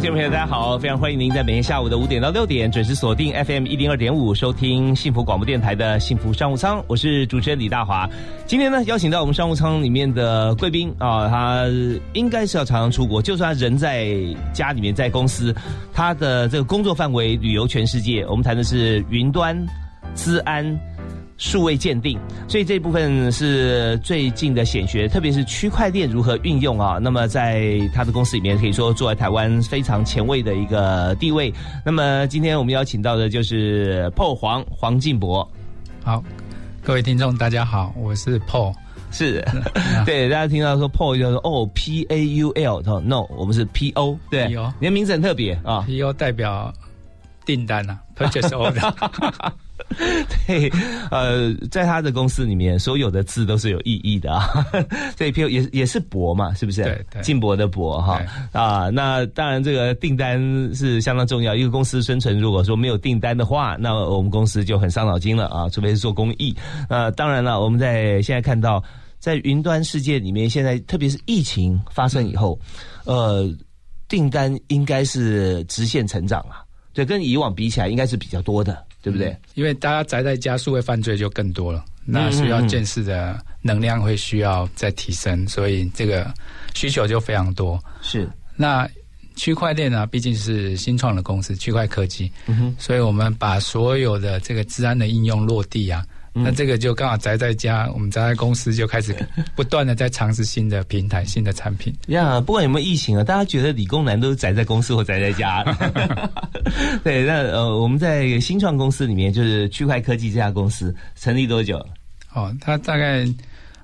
听众朋友，大家好，非常欢迎您在每天下午的五点到六点准时锁定 FM 一零二点五，收听幸福广播电台的幸福商务舱。我是主持人李大华。今天呢，邀请到我们商务舱里面的贵宾啊，他应该是要常常出国，就算他人在家里面，在公司，他的这个工作范围旅游全世界。我们谈的是云端、资安。数位鉴定，所以这部分是最近的显学，特别是区块链如何运用啊。那么在他的公司里面，可以说坐在台湾非常前卫的一个地位。那么今天我们邀请到的就是破黄黄进博。好，各位听众大家好，我是 Paul。是，对，大家听到说 Paul 就说哦 P A U L No，我们是 P O。对，你的名字很特别啊，P O 代表订单啊，Purchase Order。对，呃，在他的公司里面，所有的字都是有意义的啊。这一篇也也是博嘛，是不是？对，进博的博哈啊。那当然，这个订单是相当重要。一个公司生存，如果说没有订单的话，那我们公司就很伤脑筋了啊。除非是做公益。呃当然了，我们在现在看到，在云端世界里面，现在特别是疫情发生以后，呃，订单应该是直线成长啊。对，跟以往比起来，应该是比较多的。对不对？因为大家宅在家，数位犯罪就更多了，那需要见识的能量会需要再提升，所以这个需求就非常多。是，那区块链呢，毕竟是新创的公司，区块科技，所以我们把所有的这个治安的应用落地啊。那这个就刚好宅在家，我们宅在公司就开始不断的在尝试新的平台、新的产品。呀，不管有没有疫情啊，大家觉得理工男都是宅在公司或宅在家。对，那呃，我们在新创公司里面，就是区块科技这家公司成立多久？哦，它大概。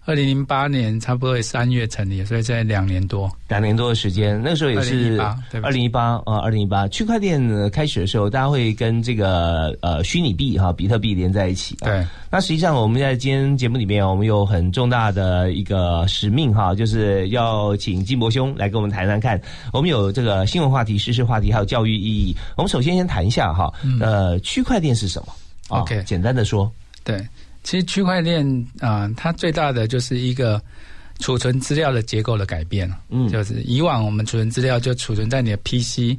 二零零八年差不多三月成立，所以在两年多，两年多的时间，那个时候也是二零一八啊，二零一八区块链开始的时候，大家会跟这个呃虚拟币哈，比特币连在一起。对，那实际上我们在今天节目里面，我们有很重大的一个使命哈，就是要请金博兄来跟我们谈谈看。我们有这个新闻话题、时事话题，还有教育意义。我们首先先谈一下哈，呃，区块链是什么？OK，简单的说，对。其实区块链啊，它最大的就是一个储存资料的结构的改变嗯，就是以往我们储存资料就储存在你的 PC，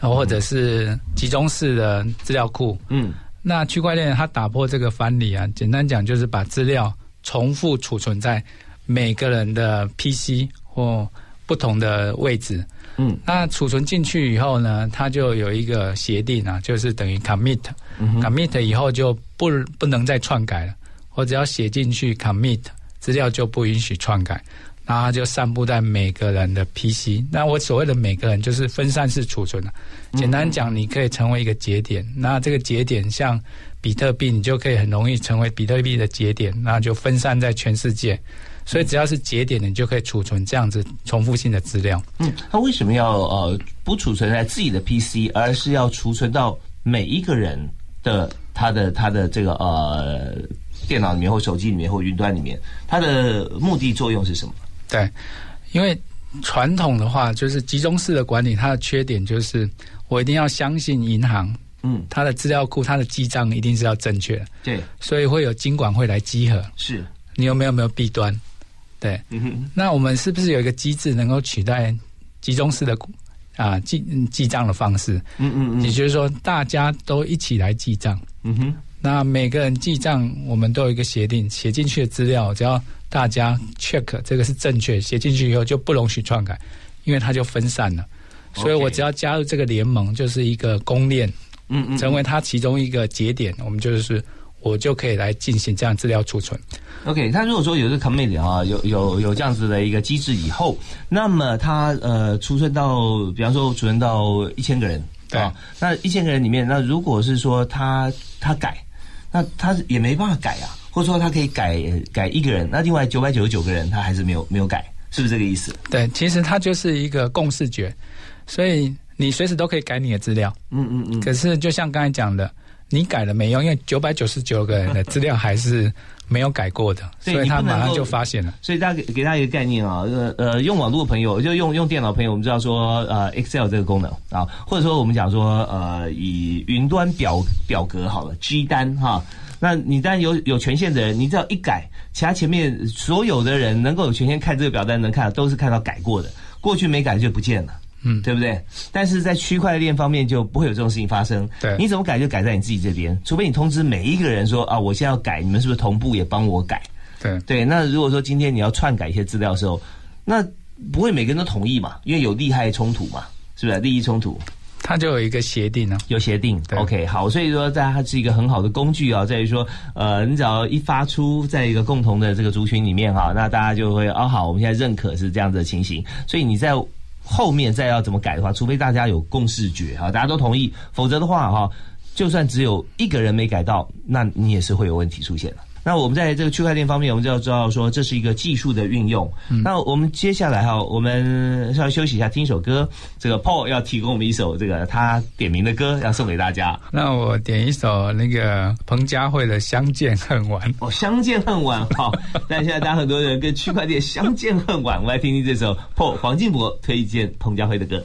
或者是集中式的资料库。嗯，那区块链它打破这个藩篱啊，简单讲就是把资料重复储存在每个人的 PC 或不同的位置。嗯，那储存进去以后呢，它就有一个协定啊，就是等于 commit，commit 以后就不不能再篡改了。我只要写进去 commit 资料就不允许篡改，然后就散布在每个人的 PC。那我所谓的每个人就是分散式储存了。简单讲，你可以成为一个节点，那这个节点像比特币，你就可以很容易成为比特币的节点，那就分散在全世界。所以只要是节点，你就可以储存这样子重复性的资料。嗯，他为什么要呃不储存在自己的 PC，而是要储存到每一个人的他的他的这个呃？电脑里面或手机里面或云端里面，它的目的作用是什么？对，因为传统的话就是集中式的管理，它的缺点就是我一定要相信银行，嗯，它的资料库、它的记账一定是要正确的，对，所以会有经管会来稽核，是你有没有没有弊端？对，那我们是不是有一个机制能够取代集中式的啊记记账的方式？嗯嗯嗯，也就是说大家都一起来记账，嗯哼。那每个人记账，我们都有一个协定，写进去的资料，只要大家 check 这个是正确，写进去以后就不容许篡改，因为它就分散了。所以我只要加入这个联盟，就是一个公链，嗯嗯，成为它其中一个节点，我们就是我就可以来进行这样资料储存。OK，他如果说有这个 committee 啊，有有有这样子的一个机制以后，那么他呃储存到，比方说储存到一千个人，对，那一千个人里面，那如果是说他他改。那他也没办法改啊，或者说他可以改改一个人，那另外九百九十九个人他还是没有没有改，是不是这个意思？对，其实它就是一个共视觉，所以你随时都可以改你的资料。嗯嗯嗯。可是就像刚才讲的，你改了没用，因为九百九十九个人的资料还是没有改过的，所以他马上就发现了。所以大家给给大家一个概念啊，呃呃，用网络的朋友，就用用电脑朋友，我们知道说呃，Excel 这个功能啊，或者说我们讲说呃，以云端表表格好了，G 单哈。那你当然有有权限的人，你只要一改，其他前面所有的人能够有权限看这个表单，能看都是看到改过的，过去没改就不见了，嗯，对不对？但是在区块链方面就不会有这种事情发生。对，你怎么改就改在你自己这边，除非你通知每一个人说啊，我现在要改，你们是不是同步也帮我改？对对，那如果说今天你要篡改一些资料的时候，那不会每个人都同意嘛？因为有利害冲突嘛，是不是利益冲突？它就有一个协定呢，有协定。OK，好，所以说在它是一个很好的工具啊，在于说，呃，你只要一发出在一个共同的这个族群里面哈，那大家就会哦好，我们现在认可是这样子的情形。所以你在后面再要怎么改的话，除非大家有共识觉哈，大家都同意，否则的话哈，就算只有一个人没改到，那你也是会有问题出现的。那我们在这个区块链方面，我们就要知道说这是一个技术的运用。那我们接下来哈，我们稍微休息一下，听一首歌。这个 Paul 要提供我们一首这个他点名的歌，要送给大家。那我点一首那个彭佳慧的《相见恨晚》。哦，《相见恨晚》好。但现在大家很多人跟区块链相见恨晚，我们来听听这首 Paul 黄静博推荐彭佳慧的歌。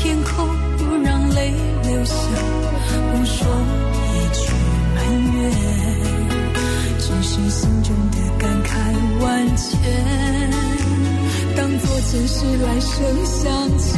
天空不让泪流下不说一句埋怨只是心中的感慨万千。当作前世来生相欠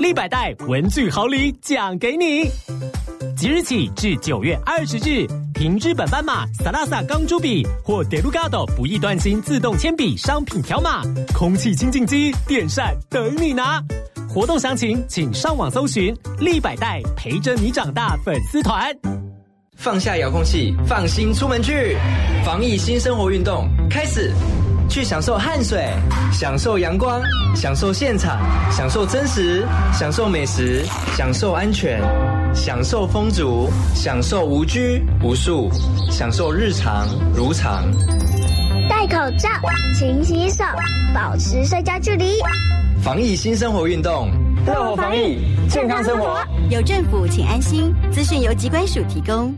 立百代文具好礼奖给你，即日起至九月二十日，凭日本斑马、萨拉萨钢珠笔或德鲁 gado 不易断芯自动铅笔商品条码，空气清净机、电扇等你拿。活动详情请上网搜寻“立百代陪着你长大”粉丝团。放下遥控器，放心出门去，防疫新生活运动开始。去享受汗水，享受阳光，享受现场，享受真实，享受美食，享受安全，享受风足，享受无拘无束，享受日常如常。戴口罩，勤洗手，保持社交距离。防疫新生活运动，乐活防疫，健康生活。有政府，请安心。资讯由机关署提供。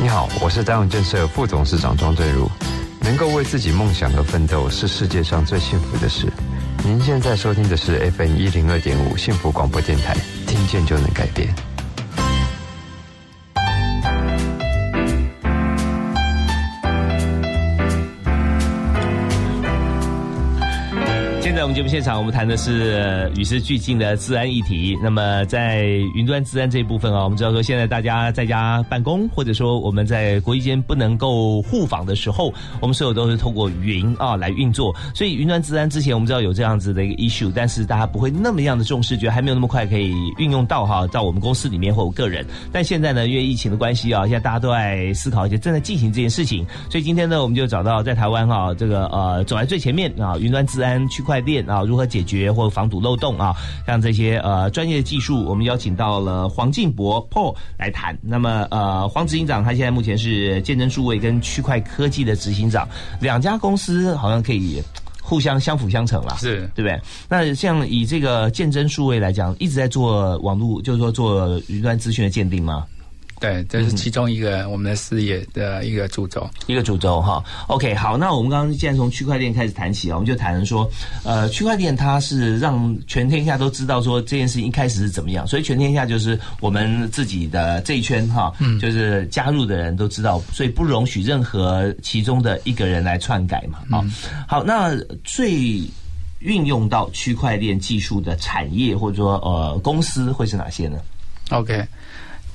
你好，我是台湾建设副董事长庄振如。能够为自己梦想而奋斗，是世界上最幸福的事。您现在收听的是 FM 一零二点五幸福广播电台，听见就能改变。我们节目现场，我们谈的是与时俱进的治安议题。那么，在云端治安这一部分啊，我们知道说，现在大家在家办公，或者说我们在国际间不能够互访的时候，我们所有都是透过云啊来运作。所以，云端治安之前我们知道有这样子的一个 issue，但是大家不会那么样的重视，觉得还没有那么快可以运用到哈，到我们公司里面或我个人。但现在呢，因为疫情的关系啊，现在大家都在思考，而且正在进行这件事情。所以今天呢，我们就找到在台湾哈，这个呃走在最前面啊，云端治安区块。链啊，如何解决或防堵漏洞啊？像这些呃专业的技术，我们邀请到了黄进博 Paul 来谈。那么呃，黄执行长他现在目前是建真数位跟区块科技的执行长，两家公司好像可以互相相辅相成了，是对不对？那像以这个建真数位来讲，一直在做网络，就是说做云端资讯的鉴定吗？对，这是其中一个我们的事业的一个主轴，一个主轴哈。OK，好，那我们刚刚既然从区块链开始谈起啊，我们就谈说，呃，区块链它是让全天下都知道说这件事情一开始是怎么样，所以全天下就是我们自己的这一圈哈，嗯，就是加入的人都知道，所以不容许任何其中的一个人来篡改嘛。啊，好，那最运用到区块链技术的产业或者说呃公司会是哪些呢？OK。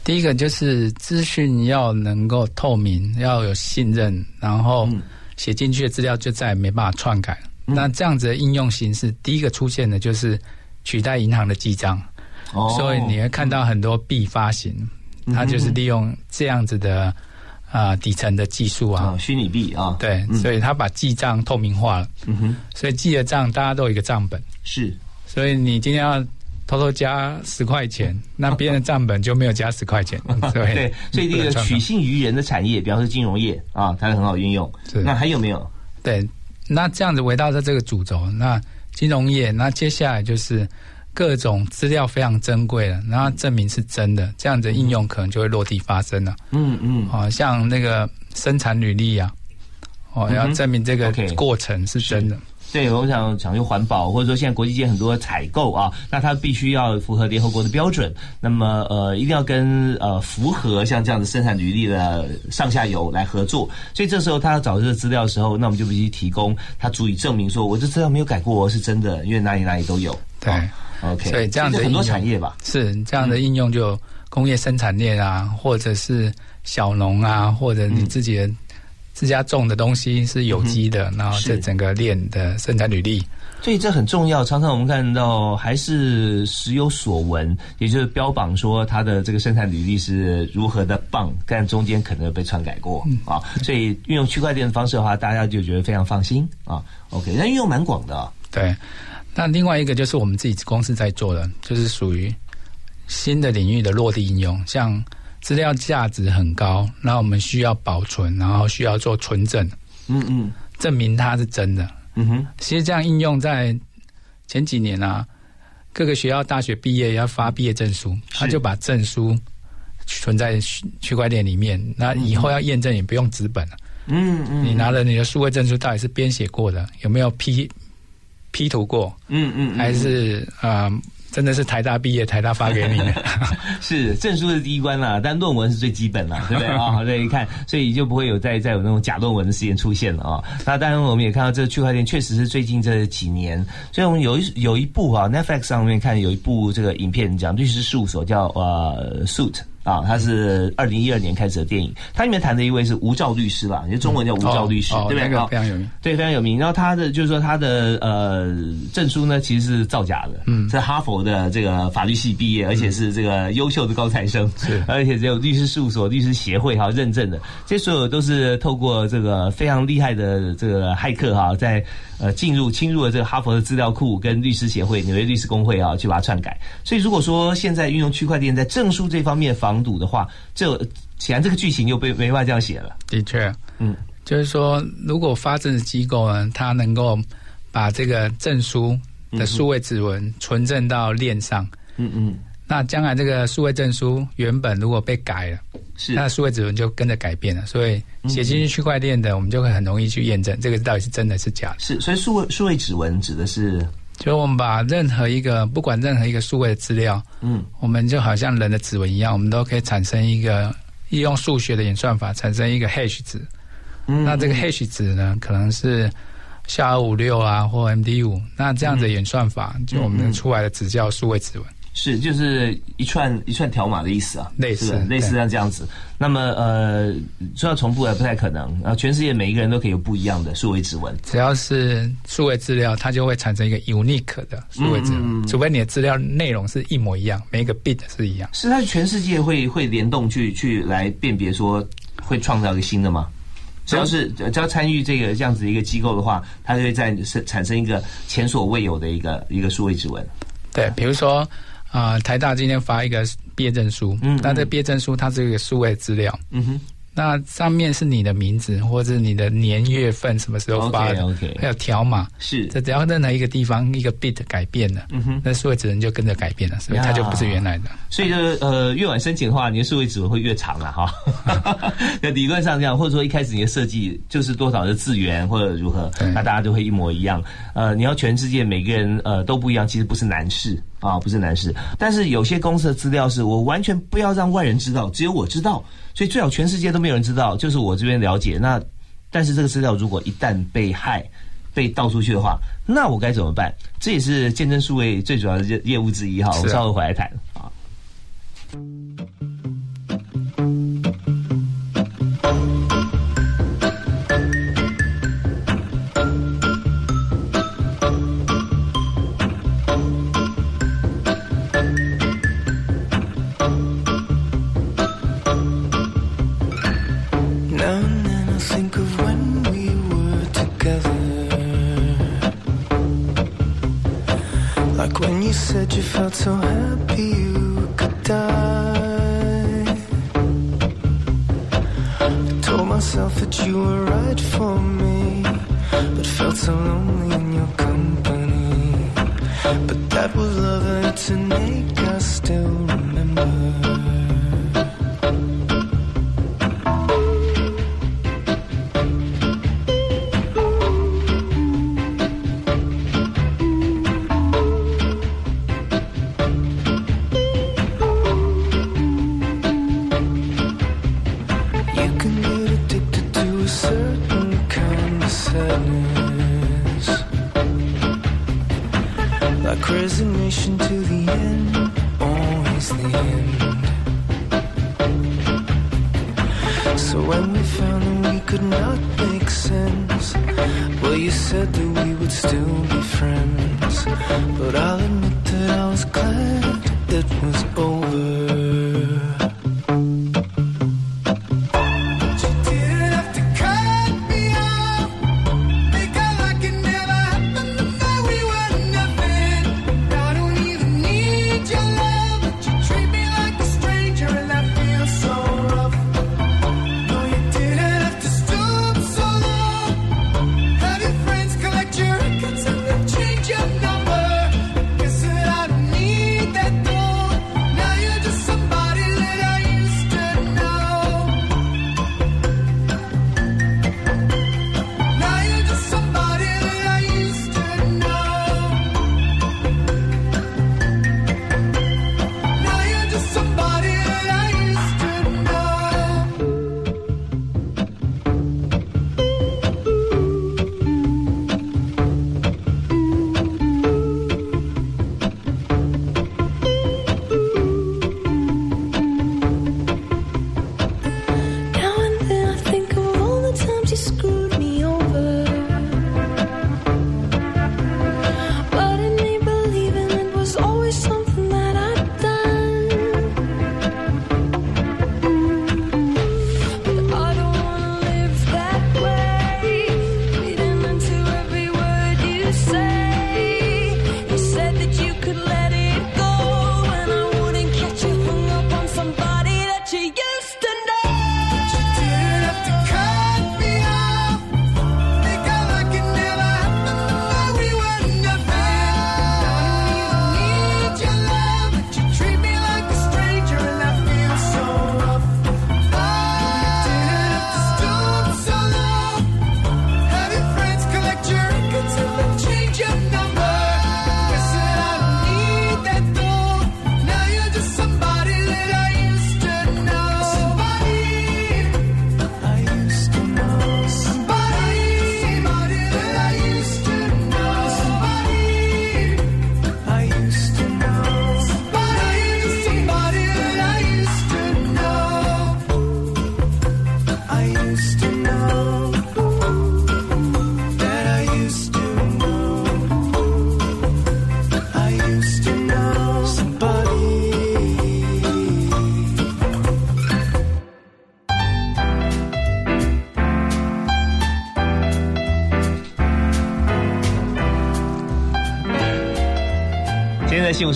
第一个就是资讯要能够透明，要有信任，然后写进去的资料就再也没办法篡改。那这样子的应用形式，第一个出现的就是取代银行的记账，所以你会看到很多币发行，它就是利用这样子的啊底层的技术啊，虚拟币啊，对，所以它把记账透明化了。嗯哼，所以记的账大家都有一个账本，是，所以你今天要。偷偷加十块钱，那别人的账本就没有加十块钱，对对？所以这个取信于人的产业，比方说金融业啊，它很好运用。那还有没有？对，那这样子围绕着这个主轴，那金融业，那接下来就是各种资料非常珍贵了，然后证明是真的，这样子应用可能就会落地发生了。嗯嗯，好像那个生产履历啊，哦，要证明这个过程是真的。对，我想讲究环保，或者说现在国际间很多采购啊，那它必须要符合联合国的标准，那么呃，一定要跟呃符合像这样的生产履历的上下游来合作。所以这时候他要找这个资料的时候，那我们就必须提供他足以证明说，我这资料没有改过，是真的，因为哪里哪里都有。对，OK，所以这样的很多产业吧，是这样的应用，就工业生产链啊，或者是小农啊，或者你自己的。自家种的东西是有机的，然后这整个链的生产履历，所以这很重要。常常我们看到还是时有所闻，也就是标榜说它的这个生产履历是如何的棒，但中间可能被篡改过啊。所以运用区块链的方式的话，大家就觉得非常放心啊。OK，那运用蛮广的。对，那另外一个就是我们自己公司在做的，就是属于新的领域的落地应用，像。资料价值很高，那我们需要保存，然后需要做存证，嗯嗯，证明它是真的。嗯哼，其实这样应用在前几年啊，各个学校大学毕业要发毕业证书，他就把证书存在区块链里面，那以后要验证也不用纸本了。嗯嗯，你拿了你的数位证书到底是编写过的，有没有 P P 图过？嗯嗯，还是啊？真的是台大毕业，台大发给你的，是证书是第一关啦，但论文是最基本啦，对不对啊？所以看，所以就不会有再再有那种假论文的事件出现了啊。那当然，我们也看到这个区块链确实是最近这几年，所以我们有一有一部啊，Netflix 上面看有一部这个影片讲律师事务所叫呃 Suit。啊，他是二零一二年开始的电影，它里面谈的一位是吴照律师啦，就中文叫吴照律师，对不对？非常有名，对，非常有名。然后他的就是说他的呃证书呢，其实是造假的，嗯，是哈佛的这个法律系毕业，而且是这个优秀的高材生，是，而且只有律师事务所、律师协会哈认证的，这所有都是透过这个非常厉害的这个骇客哈，在呃进入侵入了这个哈佛的资料库跟律师协会、纽约律师工会啊，去把它篡改。所以如果说现在运用区块链在证书这方面防。防堵的话，这显然这个剧情又被没法这样写了。的确，嗯，就是说，如果发证的机构呢，它能够把这个证书的数位指纹存证到链上，嗯嗯，那将来这个数位证书原本如果被改了，是那数位指纹就跟着改变了。所以写进去区块链的，我们就会很容易去验证这个到底是真的是假的。是，所以数位数位指纹指的是。就我们把任何一个不管任何一个数位的资料，嗯，我们就好像人的指纹一样，我们都可以产生一个利用数学的演算法产生一个 hash 值。嗯，那这个 hash 值呢，可能是下二五六啊，或 MD 五。那这样的演算法，就我们出来的只叫数位指纹。是，就是一串一串条码的意思啊，类似类似像这样子。那么呃，说要重复也不太可能。然后全世界每一个人都可以有不一样的数位指纹，只要是数位资料，它就会产生一个 unique 的数位指纹，除非你的资料内容是一模一样，每一个 bit 是一样。是它全世界会会联动去去来辨别说会创造一个新的吗？只要是只要参与这个这样子一个机构的话，它就会在生产生一个前所未有的一个一个数位指纹。对，比如说。啊，台大今天发一个毕业证书，嗯，那这毕业证书它是一个数位资料，嗯哼。那上面是你的名字，或者你的年月份什么时候发的还有条码是。这只要任何一个地方一个 bit 改变了，嗯哼，那数位指纹就跟着改变了，所以它就不是原来的。所以就呃，越晚申请的话，你的数位指纹会越长了哈。那理论上这样，或者说一开始你的设计就是多少的字元或者如何，那大家都会一模一样。呃，你要全世界每个人呃都不一样，其实不是难事啊，不是难事。但是有些公司的资料是我完全不要让外人知道，只有我知道。所以最好全世界都没有人知道，就是我这边了解。那但是这个资料如果一旦被害、被盗出去的话，那我该怎么办？这也是见证数位最主要的业业务之一哈。我们稍后回来谈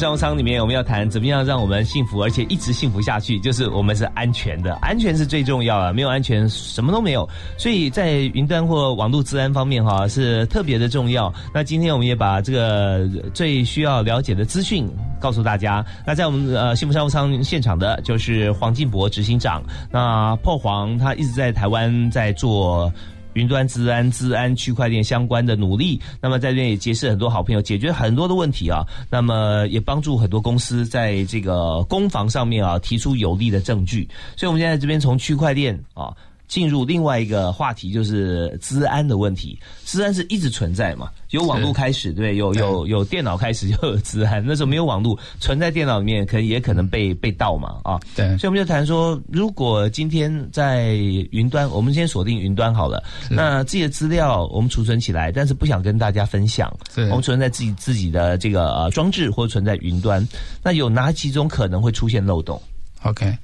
商务舱里面，我们要谈怎么样让我们幸福，而且一直幸福下去，就是我们是安全的，安全是最重要的，没有安全什么都没有。所以在云端或网络治安方面，哈是特别的重要。那今天我们也把这个最需要了解的资讯告诉大家。那在我们呃幸福商务舱现场的就是黄进博执行长，那破黄他一直在台湾在做。云端治安、治安、区块链相关的努力，那么在这边也结识很多好朋友，解决很多的问题啊。那么也帮助很多公司在这个攻防上面啊提出有力的证据。所以，我们现在这边从区块链啊。进入另外一个话题，就是治安的问题。治安是一直存在嘛？有网络开始，对，有有有电脑开始就有治安。那时候没有网络，存在电脑里面，可能也可能被被盗嘛，啊。对。所以我们就谈说，如果今天在云端，我们先锁定云端好了。那这些资料我们储存起来，但是不想跟大家分享。我们存在自己自己的这个呃装置，或者存在云端。那有哪几种可能会出现漏洞？OK。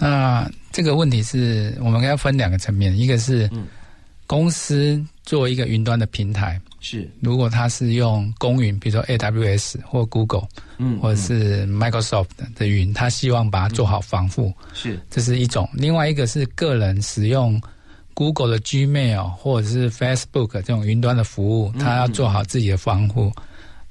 那这个问题是我们要分两个层面，一个是公司做一个云端的平台，是。如果它是用公云，比如说 AWS 或 Google，嗯，或者是 Microsoft 的云，它希望把它做好防护，是。这是一种；另外一个是个人使用 Google 的 Gmail 或者是 Facebook 这种云端的服务，它要做好自己的防护。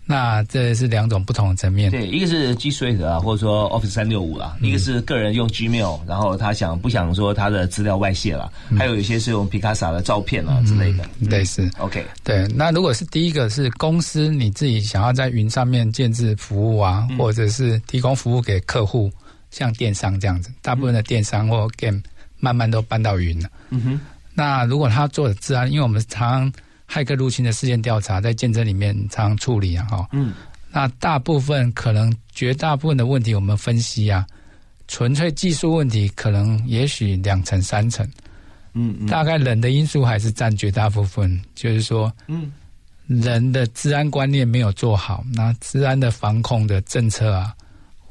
那这是两种不同的层面。对，一个是 G Suite 啊，或者说 Office 三六五啦，一个是个人用 Gmail，然后他想不想说他的资料外泄了？还有一些是用皮卡萨的照片啊之类的。类似。OK。对，那如果是第一个是公司你自己想要在云上面建置服务啊，或者是提供服务给客户，像电商这样子，大部分的电商或 Game 慢慢都搬到云了。嗯哼。那如果他做的治安，因为我们常。骇客入侵的事件调查在见证里面常处理啊，哈，嗯，那大部分可能绝大部分的问题我们分析啊，纯粹技术问题可能也许两成三成，嗯，大概人的因素还是占绝大部分，就是说，嗯，人的治安观念没有做好，那治安的防控的政策啊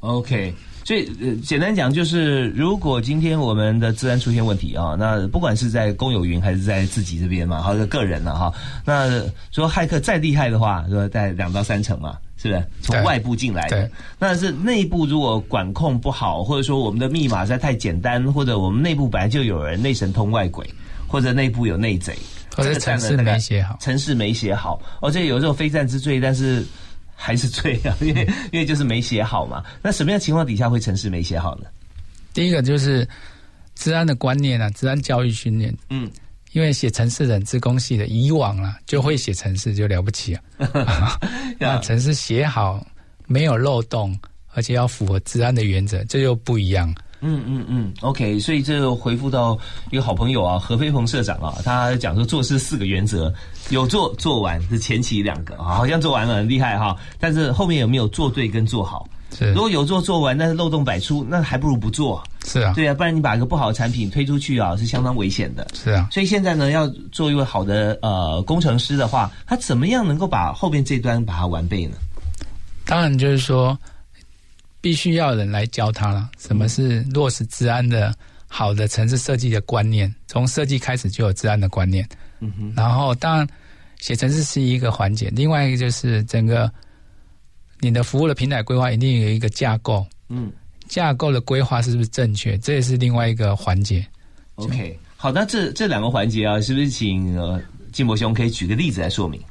，OK。所以，呃，简单讲就是，如果今天我们的治安出现问题啊，那不管是在公有云还是在自己这边嘛，或者个人了哈，那说骇客再厉害的话，说在两到三成嘛，是不是？从外部进来的，那是内部如果管控不好，或者说我们的密码实在太简单，或者我们内部本来就有人内神通外鬼，或者内部有内贼，或者城市没写好，城市没写好，哦，这有这种非战之罪，但是。还是醉啊，因为因为就是没写好嘛。那什么样情况底下会城市没写好呢？第一个就是治安的观念啊，治安教育训练。嗯，因为写城市人自工系的以往啊，就会写城市就了不起啊。那城市写好没有漏洞，而且要符合治安的原则，这就不一样。嗯嗯嗯，OK，所以这回复到一个好朋友啊，何飞鹏社长啊，他讲说做事四个原则，有做做完是前期两个啊，好像做完了很厉害哈，但是后面有没有做对跟做好？是，如果有做做完，但是漏洞百出，那还不如不做。是啊，对啊，不然你把一个不好的产品推出去啊，是相当危险的。是啊，所以现在呢，要做一位好的呃工程师的话，他怎么样能够把后面这端把它完备呢？当然就是说。必须要人来教他了，什么是落实治安的好的城市设计的观念？从设计开始就有治安的观念。嗯哼。然后，当然写城市是一个环节，另外一个就是整个你的服务的平台规划一定有一个架构。嗯。架构的规划是不是正确？这也是另外一个环节。OK，好，那这这两个环节啊，是不是请呃金博兄可以举个例子来说明？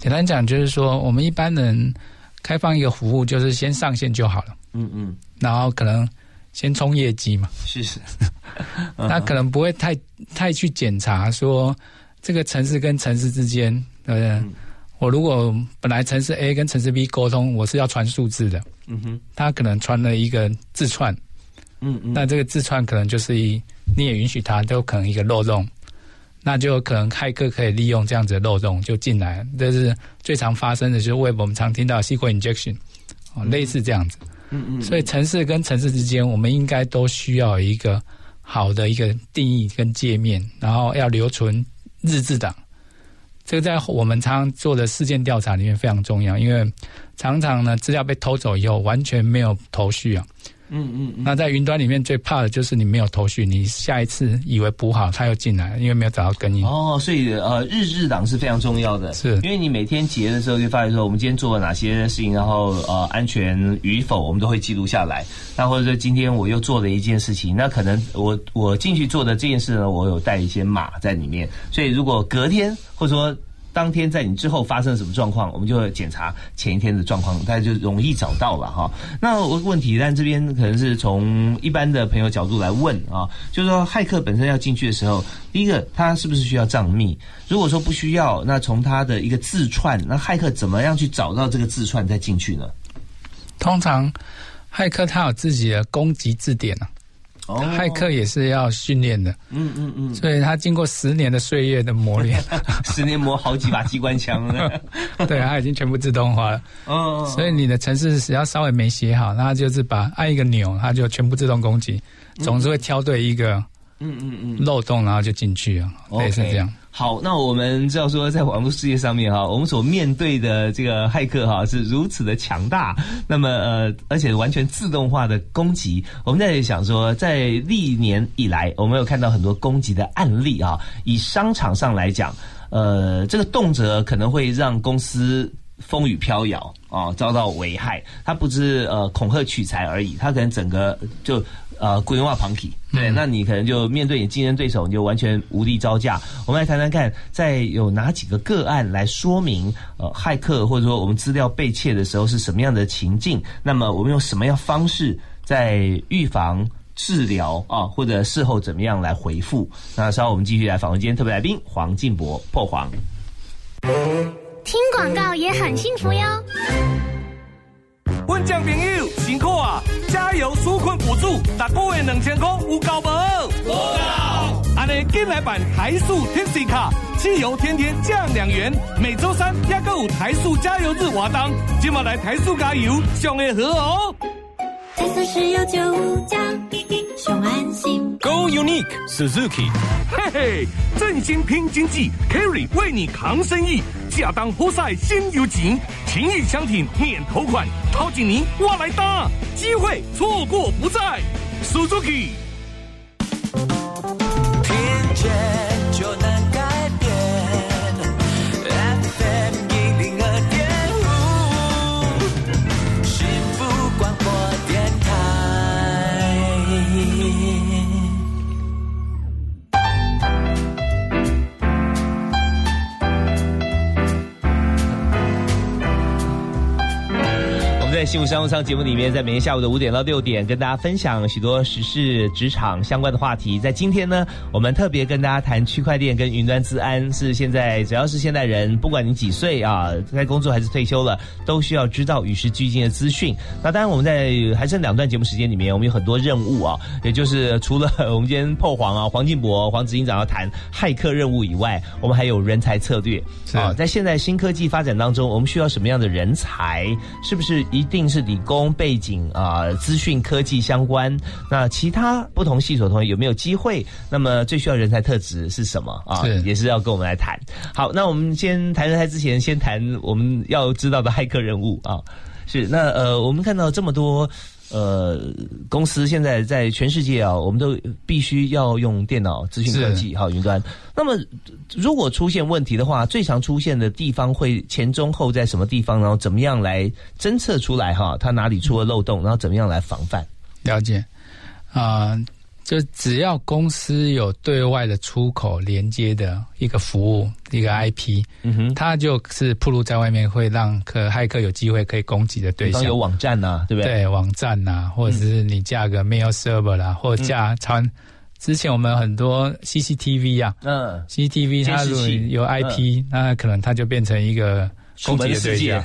简单讲，就是说我们一般人。开放一个服务，就是先上线就好了。嗯嗯，然后可能先冲业绩嘛。是是，那可能不会太太去检查说这个城市跟城市之间，呃，我如果本来城市 A 跟城市 B 沟通，我是要传数字的。嗯哼，他可能传了一个字串。嗯嗯，那这个字串可能就是一，你也允许它，都可能一个漏洞。那就可能骇客可以利用这样子的漏洞就进来，这是最常发生的，就是 Web 我们常听到 SQL injection，哦，类似这样子。嗯嗯。所以城市跟城市之间，我们应该都需要一个好的一个定义跟界面，然后要留存日志档。这个在我们常常做的事件调查里面非常重要，因为常常呢资料被偷走以后完全没有头绪啊。嗯嗯嗯。那在云端里面最怕的就是你没有头绪，你下一次以为补好，它又进来，因为没有找到根因。哦，所以呃，日日档是非常重要的，是因为你每天结的时候就发现说，我们今天做了哪些事情，然后呃，安全与否，我们都会记录下来。那或者说今天我又做了一件事情，那可能我我进去做的这件事呢，我有带一些码在里面，所以如果隔天或者说。当天在你之后发生了什么状况，我们就会检查前一天的状况，大家就容易找到了哈。那我问题，但这边可能是从一般的朋友角度来问啊，就是说骇客本身要进去的时候，第一个他是不是需要账密？如果说不需要，那从他的一个字串，那骇客怎么样去找到这个字串再进去呢？通常骇客他有自己的攻击字典啊。骇客也是要训练的，嗯嗯嗯，所以他经过十年的岁月的磨练，十年磨好几把机关枪。了，对，他已经全部自动化了，哦，所以你的程式只要稍微没写好，那就是把按一个钮，它就全部自动攻击，总是会挑对一个，嗯嗯嗯，漏洞，然后就进去了，类似这样。好，那我们知道说，在网络世界上面哈，我们所面对的这个骇客哈是如此的强大，那么呃，而且完全自动化的攻击。我们在想说，在历年以来，我们有看到很多攻击的案例啊。以商场上来讲，呃，这个动辄可能会让公司风雨飘摇啊，遭到危害。它不是呃恐吓取财而已，它可能整个就。呃，规划庞体，对，那你可能就面对你竞争对手，你就完全无力招架。我们来谈谈看，在有哪几个个案来说明，呃，骇客或者说我们资料被窃的时候是什么样的情境？那么我们用什么样方式在预防、治疗啊，或者事后怎么样来回复？那稍后我们继续来访问今天特别来宾黄进博破黄。听广告也很幸福哟。问江朋友辛苦啊！加油纾困补助，大个月两千块有够无？有够！安尼进来版台塑 Taxi 卡，汽油天天降两元。每周三也个有台塑加油日活动，今晚来台塑加油，上会好哦。台塑石油九五加，上安心。Go Unique Suzuki，嘿嘿，振兴拼经济，Carry 为你扛生意，亚当活塞先有钱，情谊相挺免头款，掏紧你我来搭，机会错过不再，Suzuki。听见在幸福商务舱节目里面，在每天下午的五点到六点，跟大家分享许多时事、职场相关的话题。在今天呢，我们特别跟大家谈区块链跟云端资安，是现在只要是现代人，不管你几岁啊，在工作还是退休了，都需要知道与时俱进的资讯。那当然，我们在还剩两段节目时间里面，我们有很多任务啊，也就是除了我们今天破黄啊，黄进博、黄执行长要谈骇客任务以外，我们还有人才策略啊。在现在新科技发展当中，我们需要什么样的人才？是不是一？定是理工背景啊，资讯科技相关。那其他不同系所同学有没有机会？那么最需要人才特质是什么啊？也是要跟我们来谈。好，那我们先谈人才之前，先谈我们要知道的骇客人物啊。是那呃，我们看到这么多。呃，公司现在在全世界啊，我们都必须要用电脑资讯科技哈云端。那么，如果出现问题的话，最常出现的地方会前中后在什么地方？然后怎么样来侦测出来哈？它哪里出了漏洞？然后怎么样来防范？了解啊。就只要公司有对外的出口连接的一个服务，一个 IP，嗯哼，它就是铺路在外面，会让可骇客有机会可以攻击的对象。有网站呐，对不对？对，网站呐，或者是你架个 mail server 啦，或者架传。之前我们很多 CCTV 啊，嗯，CCTV 它如果有 IP，那可能它就变成一个攻击的对象。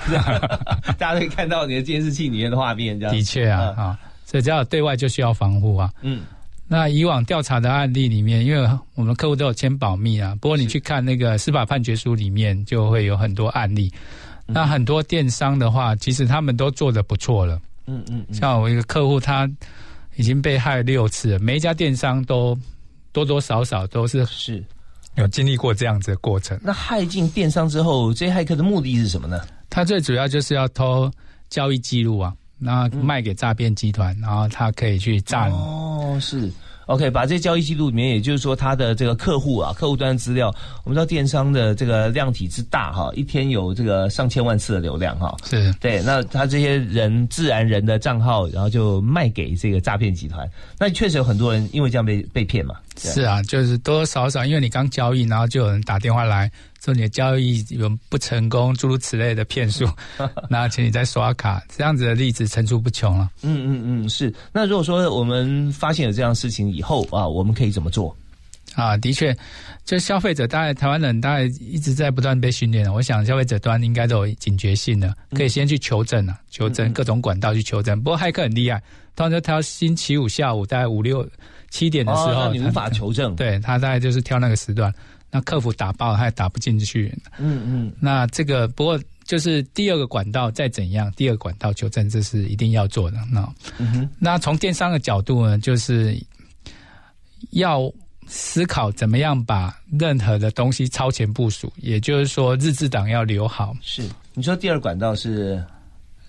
大家可以看到你的监视器里面的画面，这样。的确啊，啊，所以只要对外就需要防护啊，嗯。那以往调查的案例里面，因为我们客户都有签保密啊。不过你去看那个司法判决书里面，就会有很多案例。那很多电商的话，其实他们都做的不错了。嗯嗯。像我一个客户，他已经被害六次，每一家电商都多多少少都是是有经历过这样子的过程。那害进电商之后，这些骇客的目的是什么呢？他最主要就是要偷交易记录啊。然后卖给诈骗集团，然后他可以去诈你。哦，是。OK，把这些交易记录里面，也就是说他的这个客户啊，客户端资料，我们知道电商的这个量体之大哈，一天有这个上千万次的流量哈。是对，那他这些人自然人的账号，然后就卖给这个诈骗集团，那确实有很多人因为这样被被骗嘛。是啊，就是多多少少，因为你刚交易，然后就有人打电话来说你的交易有不成功，诸如此类的骗术，那请你再刷卡，这样子的例子层出不穷了。嗯嗯嗯，是。那如果说我们发现有这样事情以后啊，我们可以怎么做？啊，的确，就消费者大概台湾人大概一直在不断被训练我想消费者端应该都有警觉性的，可以先去求证啊，求证各种管道去求证。不过骇客很厉害，通常挑星期五下午大概五六。七点的时候，你无法求证。对他大概就是挑那个时段，那客服打爆他也打不进去。嗯嗯。那这个不过就是第二个管道再怎样，第二个管道求证这是一定要做的。那那从电商的角度呢，就是要思考怎么样把任何的东西超前部署，也就是说日志档要留好。是你说第二管道是？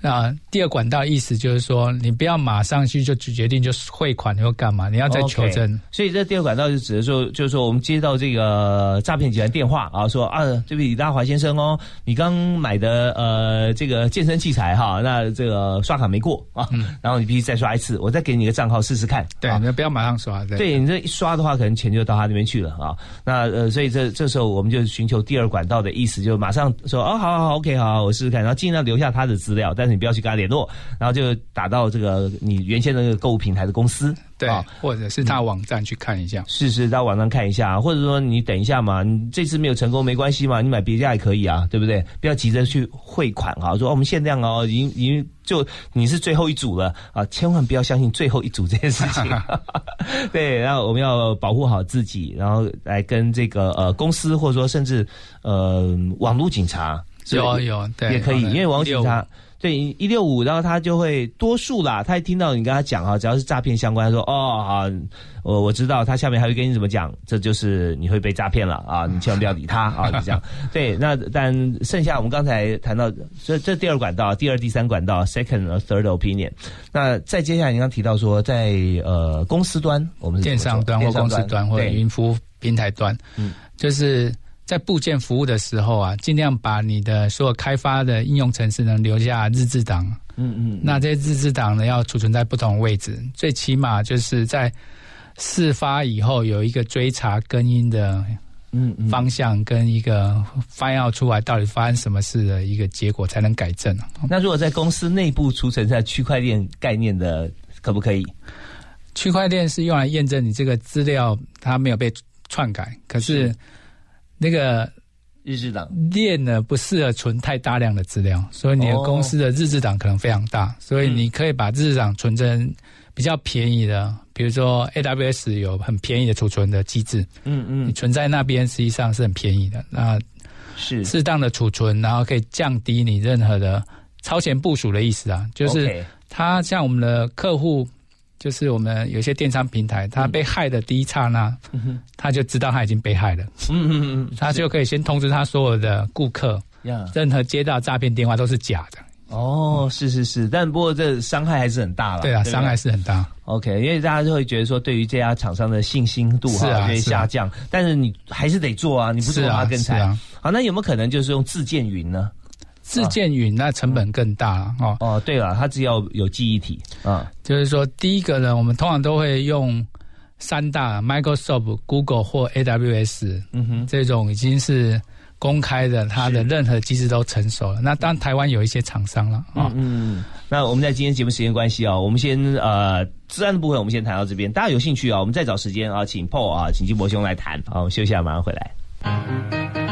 啊，第二管道意思就是说，你不要马上去就决定就汇款或干嘛，你要再求证。所以这第二管道就指的说，就是说我们接到这个诈骗集团电话啊，说啊，这位李大华先生哦，你刚买的呃这个健身器材哈，那这个刷卡没过啊，然后你必须再刷一次，我再给你个账号试试看。对，你不要马上刷。对你这一刷的话，可能钱就到他那边去了啊。那呃，所以这这时候我们就寻求第二管道的意思，就马上说哦，好好好，OK，好，我试试看，然后尽量留下他的资料，但是。你不要去跟他联络，然后就打到这个你原先的那个购物平台的公司，对，或者是他网站去看一下，是是，到网站看一下，或者说你等一下嘛，你这次没有成功没关系嘛，你买别家也可以啊，对不对？不要急着去汇款啊，说我们限量哦，已经已经就你是最后一组了啊，千万不要相信最后一组这件事情。对，然后我们要保护好自己，然后来跟这个呃公司或者说甚至呃网络警察。有有对也可以，因为网警察对一六五，然后他就会多数啦。他一听到你跟他讲哈，只要是诈骗相关，他说哦好，我我知道。他下面还会跟你怎么讲，这就是你会被诈骗了啊！你千万不要理他啊！就这样。对，那但剩下我们刚才谈到这这第二管道，第二第三管道，second or third opinion。那再接下来，你刚提到说在呃公司端，我们电商端或公司端或者云服务平台端，嗯，就是。在部件服务的时候啊，尽量把你的所有开发的应用程式呢留下日志档。嗯嗯。那这些日志档呢，要储存在不同位置，最起码就是在事发以后有一个追查根因的嗯方向跟一个 file 出来，到底发生什么事的一个结果才能改正。那如果在公司内部储存在区块链概念的，可不可以？区块链是用来验证你这个资料它没有被篡改，可是。那个日志档链呢不适合存太大量的资料，所以你的公司的日志档可能非常大，所以你可以把日志档存成比较便宜的，比如说 AWS 有很便宜的储存的机制，嗯嗯，你存在那边实际上是很便宜的，那是。适当的储存，然后可以降低你任何的超前部署的意思啊，就是它像我们的客户。就是我们有些电商平台，它被害的第一刹那，他就知道他已经被害了，嗯嗯嗯，他就可以先通知他所有的顾客，任何接到诈骗电话都是假的。哦，是是是，但不过这伤害还是很大了。对啊，伤害是很大。OK，因为大家就会觉得说，对于这家厂商的信心度哈会下降，但是你还是得做啊，你不做它更惨。好，那有没有可能就是用自建云呢？自建云那成本更大哦。哦，对了，它只要有记忆体啊。就是说，第一个呢，我们通常都会用三大 Microsoft、Google 或 AWS，嗯哼，这种已经是公开的，它的任何机制都成熟了。那当然台湾有一些厂商了啊。嗯，那我们在今天节目时间关系啊，我们先呃，治安的部分我们先谈到这边。大家有兴趣啊，我们再找时间啊，请 Paul 啊，请金博兄来谈。好，我们休息一下，马上回来。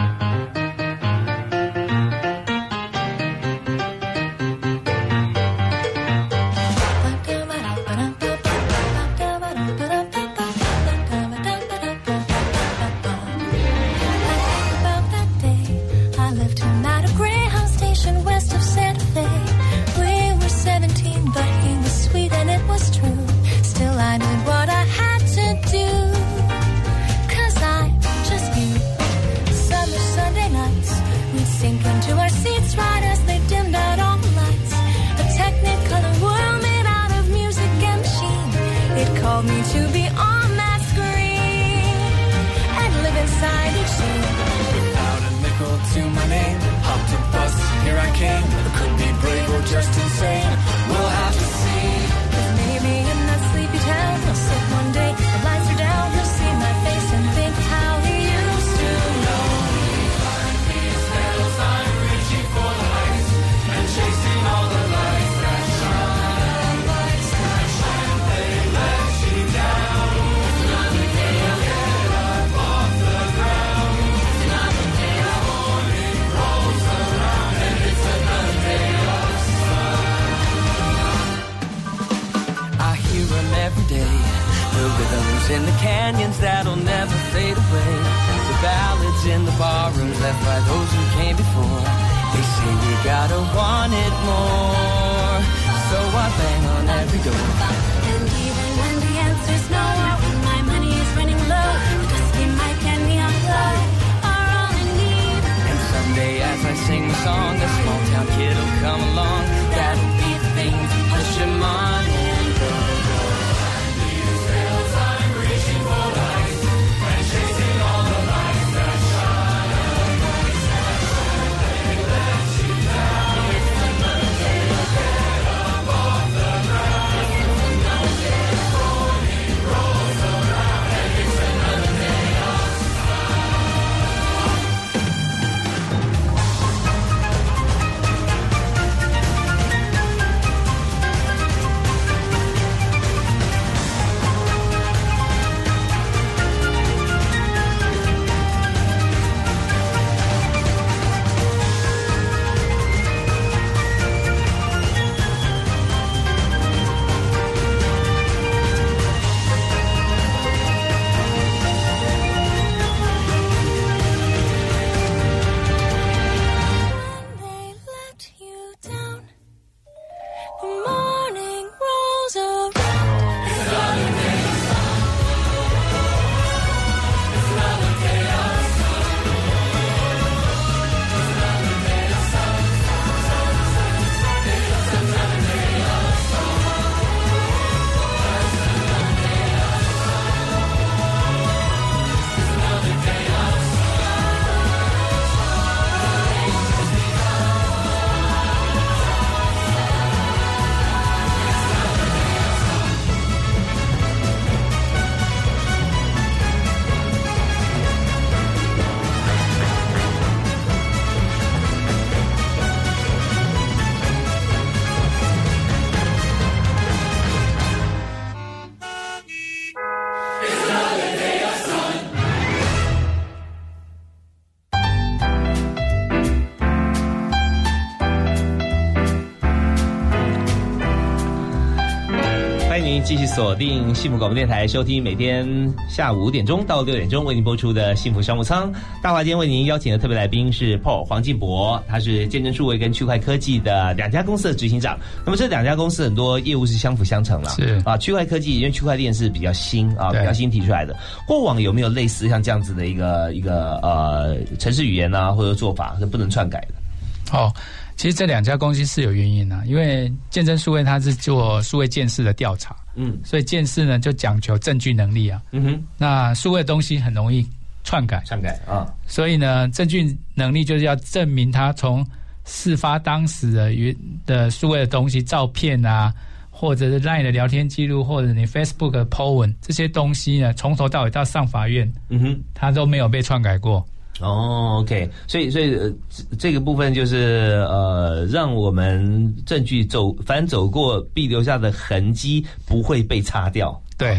继续锁定幸福广播电台，收听每天下午五点钟到六点钟为您播出的幸福商务舱。大华今天为您邀请的特别来宾是 Paul 黄进博，他是见证数位跟区块科技的两家公司的执行长。那么这两家公司很多业务是相辅相成了，是啊，区块科技因为区块链是比较新啊，比较新提出来的。过往有没有类似像这样子的一个一个呃城市语言啊或者做法是不能篡改的？哦，其实这两家公司是有原因的、因为见证数位它是做数位鉴识的调查，嗯所以鉴识呢就讲求证据能力啊。嗯哼，那数位的东西很容易篡改，篡改啊，所以呢，证据能力就是要证明它从事发当时的原的数位的东西，照片啊，或者是 LINE 的聊天记录，或者你 Facebook 的 po 文这些东西呢，从头到尾到上法院，嗯哼。它都没有被篡改过。哦，OK，所以所以呃，这这个部分就是呃，让我们证据走，反走过必留下的痕迹不会被擦掉。对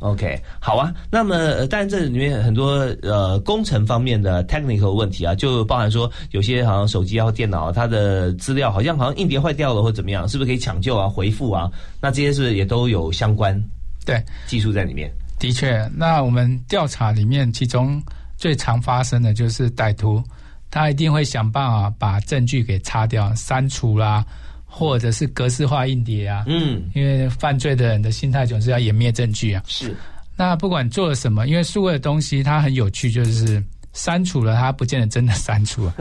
，OK，好啊。那么，呃当然这里面很多呃工程方面的 technical 问题啊，就包含说有些好像手机啊或电脑，它的资料好像好像硬碟坏掉了或怎么样，是不是可以抢救啊、回复啊？那这些是不是也都有相关对技术在里面？的确，那我们调查里面，其中最常发生的就是歹徒，他一定会想办法把证据给擦掉、删除啦，或者是格式化硬碟啊。嗯，因为犯罪的人的心态总是要湮灭证据啊。是。那不管做了什么，因为数位的东西它很有趣，就是删除了，它不见得真的删除了，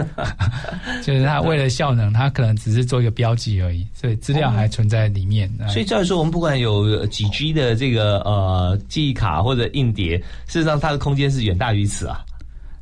就是它为了效能，它可能只是做一个标记而已，所以资料还存在里面。所以照理说，我们不管有几 G 的这个呃记忆卡或者硬碟，事实上它的空间是远大于此啊。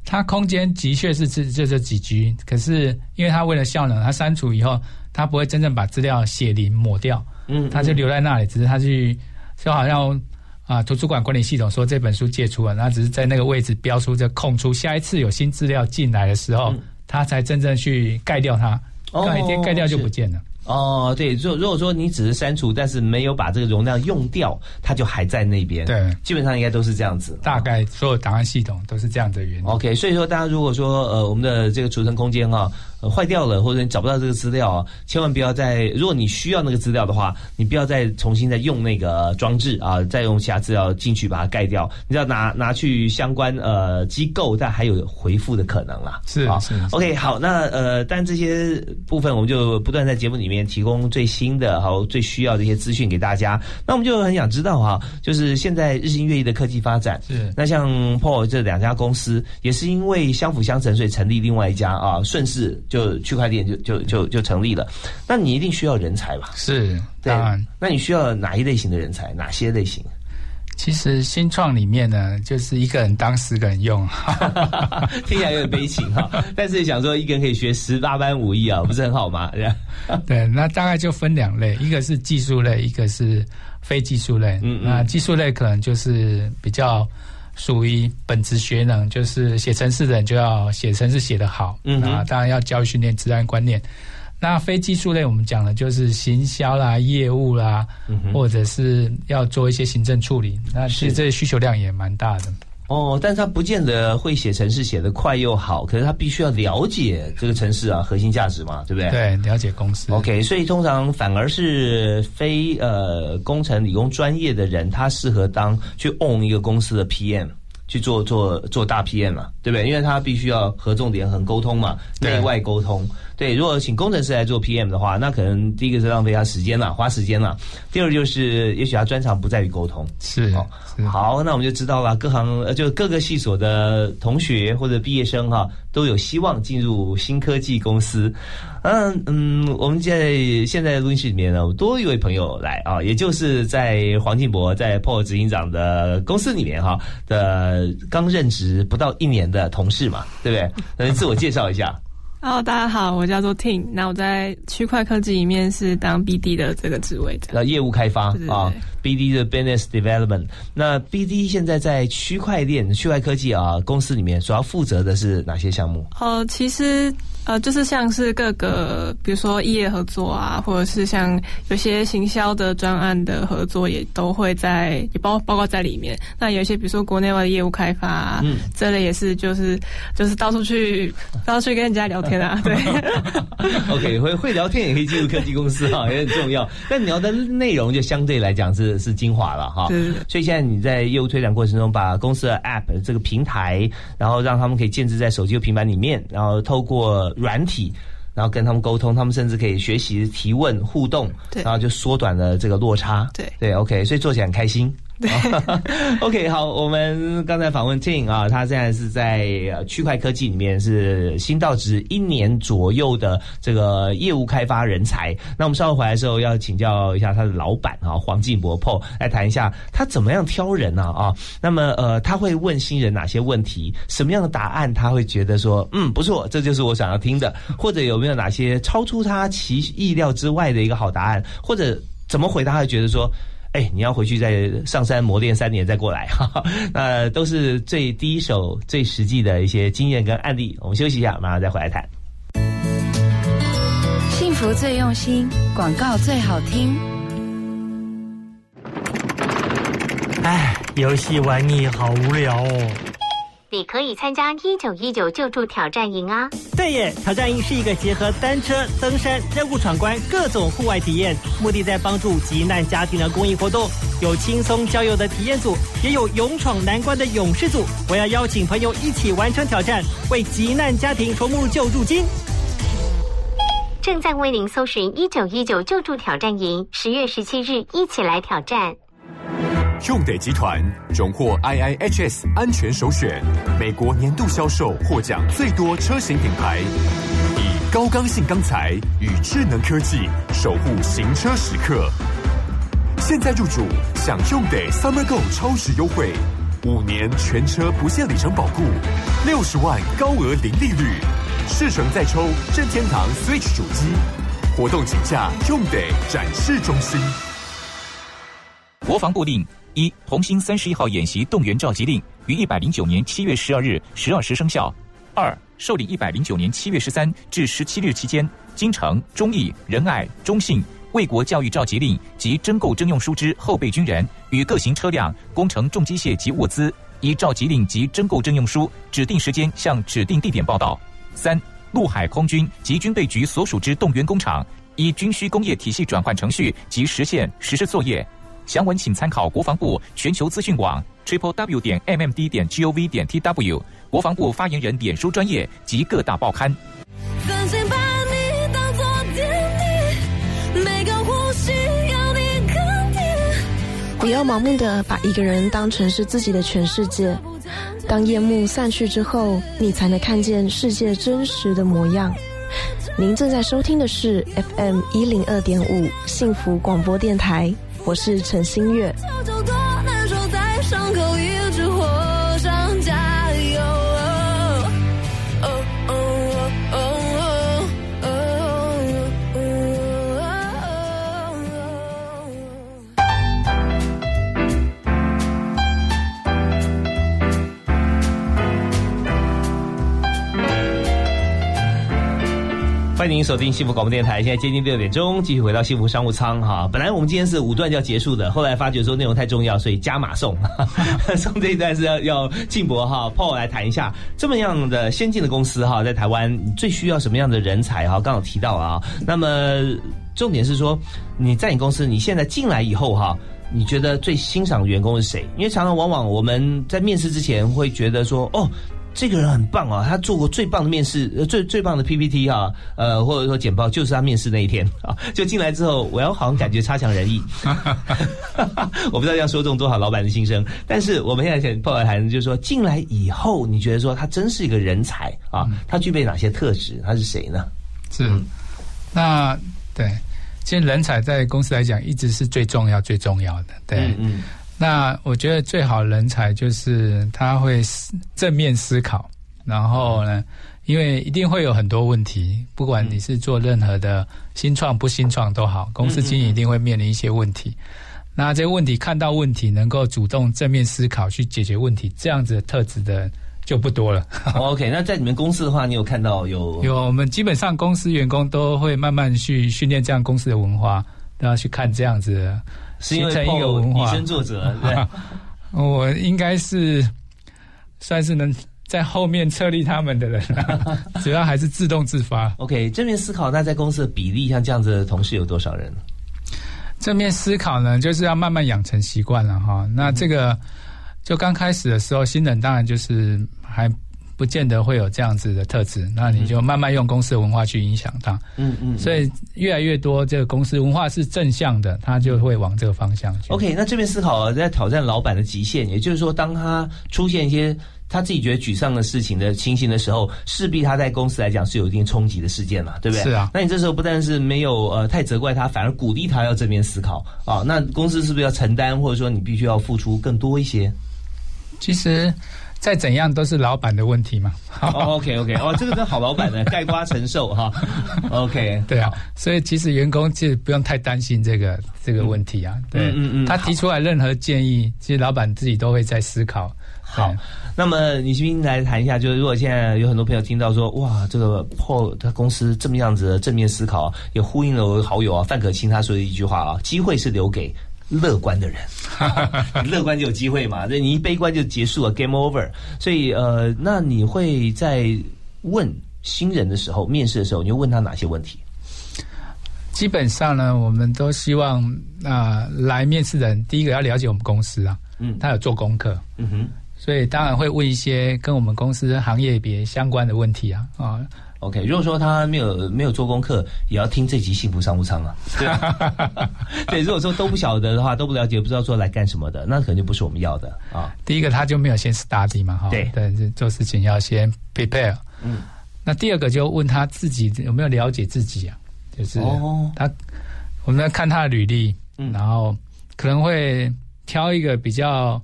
它空间的确是这这这几 G，可是因为它为了效能，它删除以后，它不会真正把资料写零抹掉，嗯，它就留在那里，只是它去就好像啊图书馆管理系统说这本书借出了，那只是在那个位置标出这空出，下一次有新资料进来的时候，它才真正去盖掉它，哦盖掉盖掉就不见了。哦，对，如如果说你只是删除，但是没有把这个容量用掉，它就还在那边。对，基本上应该都是这样子。大概所有档案系统都是这样的原理。OK，所以说大家如果说呃我们的这个储存空间啊、呃坏掉了，或者你找不到这个资料啊，千万不要再，如果你需要那个资料的话，你不要再重新再用那个装置啊，再用其他资料进去把它盖掉，你只要拿拿去相关呃机构，但还有回复的可能啦。啊是是是 OK，好，那呃，但这些部分我们就不断在节目里面提供最新的、还有最需要的一些资讯给大家。那我们就很想知道哈，就是现在日新月异的科技发展，是那像 Paul 这两家公司，也是因为相辅相成，所以成立另外一家啊，顺势就区块链就就就就成立了。那你一定需要人才吧？是，对。那你需要哪一类型的人才？哪些类型？其实新创里面呢，就是一个人当十个人用，听起来有点悲情哈，但是想说一个人可以学十八般武艺啊，不是很好吗？对，那大概就分两类，一个是技术类，一个是非技术类。嗯那技术类可能就是比较属于本职学能，就是写程式的人就要写程式写得好，嗯哼那当然要教育训练治安观念。那非技术类我们讲的就是行销啦、业务啦，嗯或者是要做一些行政处理，那其实是这需求量也蛮大的。哦，但是他不见得会写城市写得快又好，可是他必须要了解这个城市啊核心价值嘛，对不对？。对，了解公司。OK，所以通常反而是非呃工程理工专业的人，他适合当去 own 一个公司的 PM。去做做做大 PM 嘛，对不对？因为他必须要合纵连横沟通嘛，内外沟通。对，如果请工程师来做 PM 的话，那可能第一个是浪费他时间了，花时间了；第二就是也许他专长不在于沟通。是哦，好，那我们就知道了，各行呃，就各个系所的同学或者毕业生哈，都有希望进入新科技公司。嗯嗯，我们在现在的录音室里面呢，多一位朋友来啊，也就是在黄进博在 PO 执行长的公司里面哈的刚任职不到一年的同事嘛，对不对？能自我介绍一下。Hello，大家好，我叫做 Ting，那我在区块科技里面是当 BD 的这个职位，这样呃，业务开发啊，BD 的 Business Development。那 BD 现在在区块链、区块科技啊公司里面，主要负责的是哪些项目？呃，其实呃，就是像是各个，比如说异业合作啊，或者是像有些行销的专案的合作，也都会在也包包括在里面。那有一些比如说国内外的业务开发啊，嗯这类也是就是就是到处去到处去跟人家聊天啊，对。OK，会会聊天也可以进入科技公司啊，也很重要。但聊的内容就相对来讲是是精华了哈。所以现在你在业务推展过程中，把公司的 App 这个平台，然后让他们可以建置在手机和平板里面，然后透过软体。然后跟他们沟通，他们甚至可以学习、提问、互动，对然后就缩短了这个落差。对对，OK，所以做起来很开心。对 OK，好，我们刚才访问 tin 啊，他现在是在区块科技里面是新到职一年左右的这个业务开发人才。那我们稍后回来的时候要请教一下他的老板啊，黄进博 po 来谈一下他怎么样挑人呢啊？那么呃，他会问新人哪些问题？什么样的答案他会觉得说嗯不错，这就是我想要听的？或者有没有哪些超出他其意料之外的一个好答案？或者怎么回答他会觉得说？哎，你要回去再上山磨练三年再过来，哈哈，那都是最第一手、最实际的一些经验跟案例。我们休息一下，马上再回来谈。幸福最用心，广告最好听。哎，游戏玩腻，好无聊哦。你可以参加一九一九救助挑战营啊！对耶，挑战营是一个结合单车、登山、任务闯关各种户外体验，目的在帮助急难家庭的公益活动。有轻松郊游的体验组，也有勇闯难关的勇士组。我要邀请朋友一起完成挑战，为急难家庭筹募救助金。正在为您搜寻一九一九救助挑战营，十月十七日一起来挑战。用得集团荣获 IIHS 安全首选，美国年度销售获奖最多车型品牌，以高刚性钢材与智能科技守护行车时刻。现在入主享用得 Summer Go 超值优惠，五年全车不限里程保固，六十万高额零利率，试乘再抽任天堂 Switch 主机。活动请假用得展示中心。国防部令一：红星三十一号演习动员召集令于一百零九年七月十二日十二时生效。二、受理一百零九年七月十三至十七日期间，京城、忠义、仁爱、中信为国教育召集令及征购征用书之后备军人与各型车辆、工程重机械及物资，依召集令及征购征用书指定时间向指定地点报到。三、陆海空军及军备局所属之动员工厂，依军需工业体系转换程序及实现实施作业。详文请参考国防部全球资讯网 triple w 点 mmd 点 gov 点 tw 国防部发言人脸书专业及各大报刊。不要盲目的把一个人当成是自己的全世界。当夜幕散去之后，你才能看见世界真实的模样。您正在收听的是 FM 一零二点五幸福广播电台，我是陈新月。欢迎您锁定幸福广播电台，现在接近六点钟，继续回到幸福商务舱哈。本来我们今天是五段就要结束的，后来发觉说内容太重要，所以加码送，送这一段是要要静博哈，Paul 来谈一下这么样的先进的公司哈，在台湾最需要什么样的人才哈？刚好提到啊，那么重点是说你在你公司你现在进来以后哈。你觉得最欣赏的员工是谁？因为常常往往我们在面试之前会觉得说，哦，这个人很棒啊，他做过最棒的面试，呃，最最棒的 PPT 啊、呃，或者说简报，就是他面试那一天啊，就进来之后，我要好像感觉差强人意。我不知道这样说中多少老板的心声，但是我们现在想抱来谈，就是说进来以后，你觉得说他真是一个人才啊？他具备哪些特质？他是谁呢？是，那对，其实人才在公司来讲，一直是最重要、最重要的。对，嗯嗯那我觉得最好的人才就是他会思正面思考，然后呢，因为一定会有很多问题，不管你是做任何的新创不新创都好，公司经营一定会面临一些问题。那这个问题看到问题，能够主动正面思考去解决问题，这样子的特质的人就不多了。OK，那在你们公司的话，你有看到有有，我们基本上公司员工都会慢慢去训练这样公司的文化，都要去看这样子的，是因为一个文化。以身作则，对。我应该是算是能在后面策立他们的人、啊，主要还是自动自发。OK，正面思考，那在公司的比例，像这样子的同事有多少人？正面思考呢，就是要慢慢养成习惯了哈。那这个就刚开始的时候，新人当然就是还不见得会有这样子的特质，那你就慢慢用公司的文化去影响他。嗯嗯所以越来越多这个公司文化是正向的，他就会往这个方向去。OK，那这边思考在挑战老板的极限，也就是说，当他出现一些他自己觉得沮丧的事情的情形的时候，势必他在公司来讲是有一定冲击的事件嘛，对不对？是啊那你这时候不但是没有呃太责怪他，反而鼓励他要正面思考啊。那公司是不是要承担，或者说你必须要付出更多一些？其实再怎样都是老板的问题嘛。哦，OK OK，哦，这个跟好老板呢，盖瓜承受哈。OK，对啊，所以其实员工其实不用太担心这个这个问题啊。对，嗯嗯嗯他提出来任何建议，其实老板自己都会在思考。好，那么你这边来谈一下，就是如果现在有很多朋友听到说，哇，这个 Paul 他公司这么样子的正面思考，也呼应了我的好友啊范可清他说的一句话啊，机会是留给。乐观的人，你乐观就有机会嘛？这你一悲观就结束了，game over。所以呃，那你会在问新人的时候，面试的时候，你会问他哪些问题？基本上呢，我们都希望啊、来面试的人，第一个要了解我们公司啊，嗯他有做功课，嗯哼，所以当然会问一些跟我们公司行业别相关的问题啊啊，OK，如果说他没有没有做功课，也要听这集幸福商务舱啊。对，对，如果说都不晓得的话，都不了解，不知道说来干什么的，那可能就不是我们要的啊。第一个他就没有先 study 嘛，哈，对对，这做事情要先 prepare。嗯，那第二个就问他自己有没有了解自己啊，就是哦他，我们来看他的履历，嗯然后可能会挑一个比较，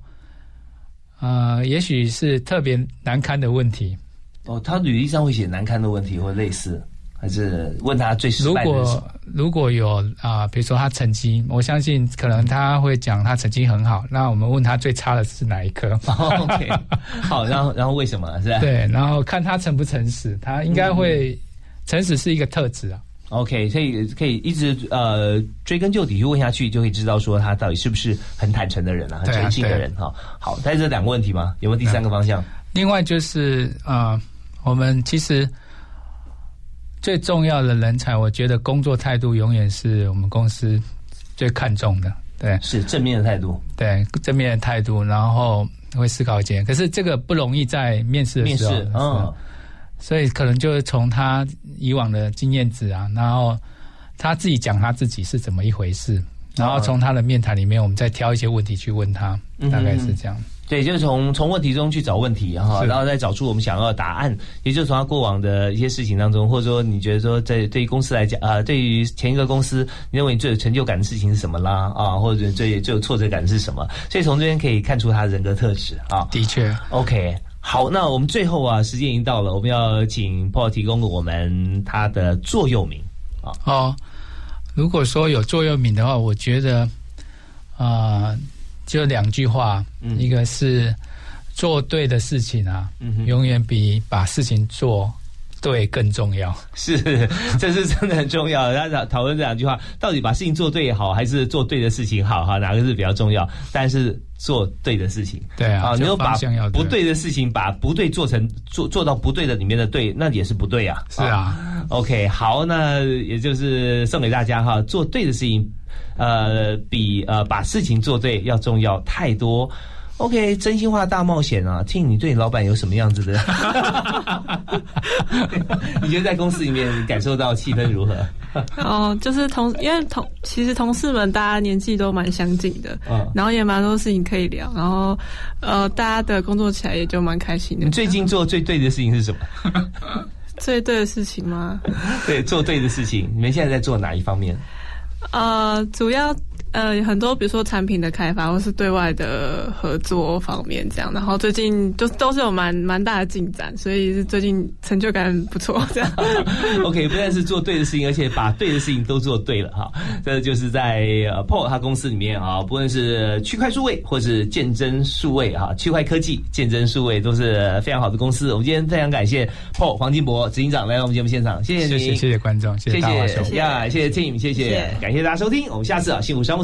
呃，也许是特别难堪的问题。哦，他履历上会写难堪的问题或类似，还是问他最失如败的如果如果有啊、比如说他成绩，我相信可能他会讲他成绩很好，那我们问他最差的是哪一科？OK，好，然后然后为什么是吧？对，然后看他诚不诚实，他应该会诚实是一个特质啊。OK，所以可以一直呃追根究底去问下去，就可以知道说他到底是不是很坦诚的人啊，很诚信的人哈、好，但是这两个问题吗？有没有第三个方向？另外就是啊、呃我们其实最重要的人才，我觉得工作态度永远是我们公司最看重的。对，是正面的态度，对正面的态度，然后会思考一些。可是这个不容易在面试的面时候，试，嗯，所以可能就是从他以往的经验值啊，然后他自己讲他自己是怎么一回事，然后从他的面谈里面，我们再挑一些问题去问他，嗯大概是这样。对，就是从从问题中去找问题哈，然后再找出我们想要的答案，也就是从他过往的一些事情当中，或者说你觉得说在对于公司来讲，啊，对于前一个公司，你认为你最有成就感的事情是什么啦？啊，或者最最有挫折感是什么？所以从这边可以看出他的人格特质啊。的确，OK，好，那我们最后啊，时间已经到了，我们要请 Paul 提供给我们他的座右铭啊。哦，如果说有座右铭的话，我觉得啊、呃就两句话，嗯一个是做对的事情啊，嗯永远比把事情做对更重要。是，这是真的很重要。大家讨讨论这两句话，到底把事情做对好，还是做对的事情好？哈，哪个是比较重要？但是做对的事情，对啊就你要把不对的事情，把不对做成做做到不对的里面的对，那也是不对啊。是啊 OK，好，那也就是送给大家哈，做对的事情，呃，比呃把事情做对要重要太多。OK，真心话大冒险啊！听你对你老板有什么样子的？你觉得在公司里面感受到气氛如何？哦，就是同，因为同其实同事们大家年纪都蛮相近的，嗯然后也蛮多事情可以聊，然后呃，大家的工作起来也就蛮开心的。你最近做最对的事情是什么？最对的事情吗？对，做对的事情。你们现在在做哪一方面？呃，主要呃很多，比如说产品的开发，或是对外的合作方面这样。然后最近就都是有蛮蛮大的进展，所以最近成就感不错。这样 OK，不但是做对的事情，而且把对的事情都做对了 哈。这就是在呃 Paul 他公司里面啊，不论是区块数位或是见真数位哈，区块科技、见真数位都是非常好的公司。我们今天非常感谢 Paul 黄金博执行长来到我们节目现场，谢谢你，谢谢谢谢观众，谢谢谢大华兄，谢呀，谢谢 Team，谢谢谢谢，感谢大家收听，我们下次啊幸福商务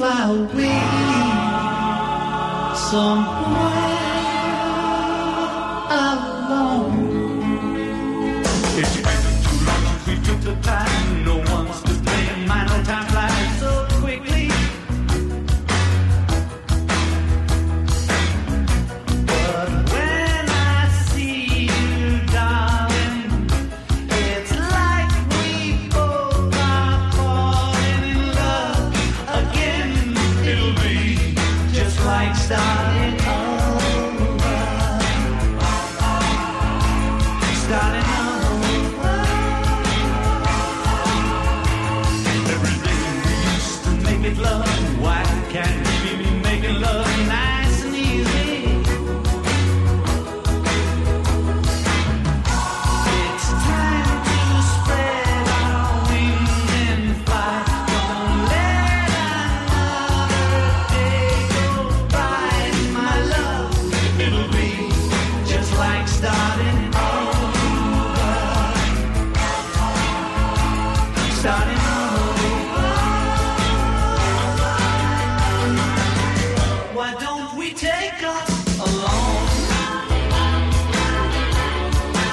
Fly away somewhere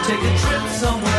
Take a trip somewhere.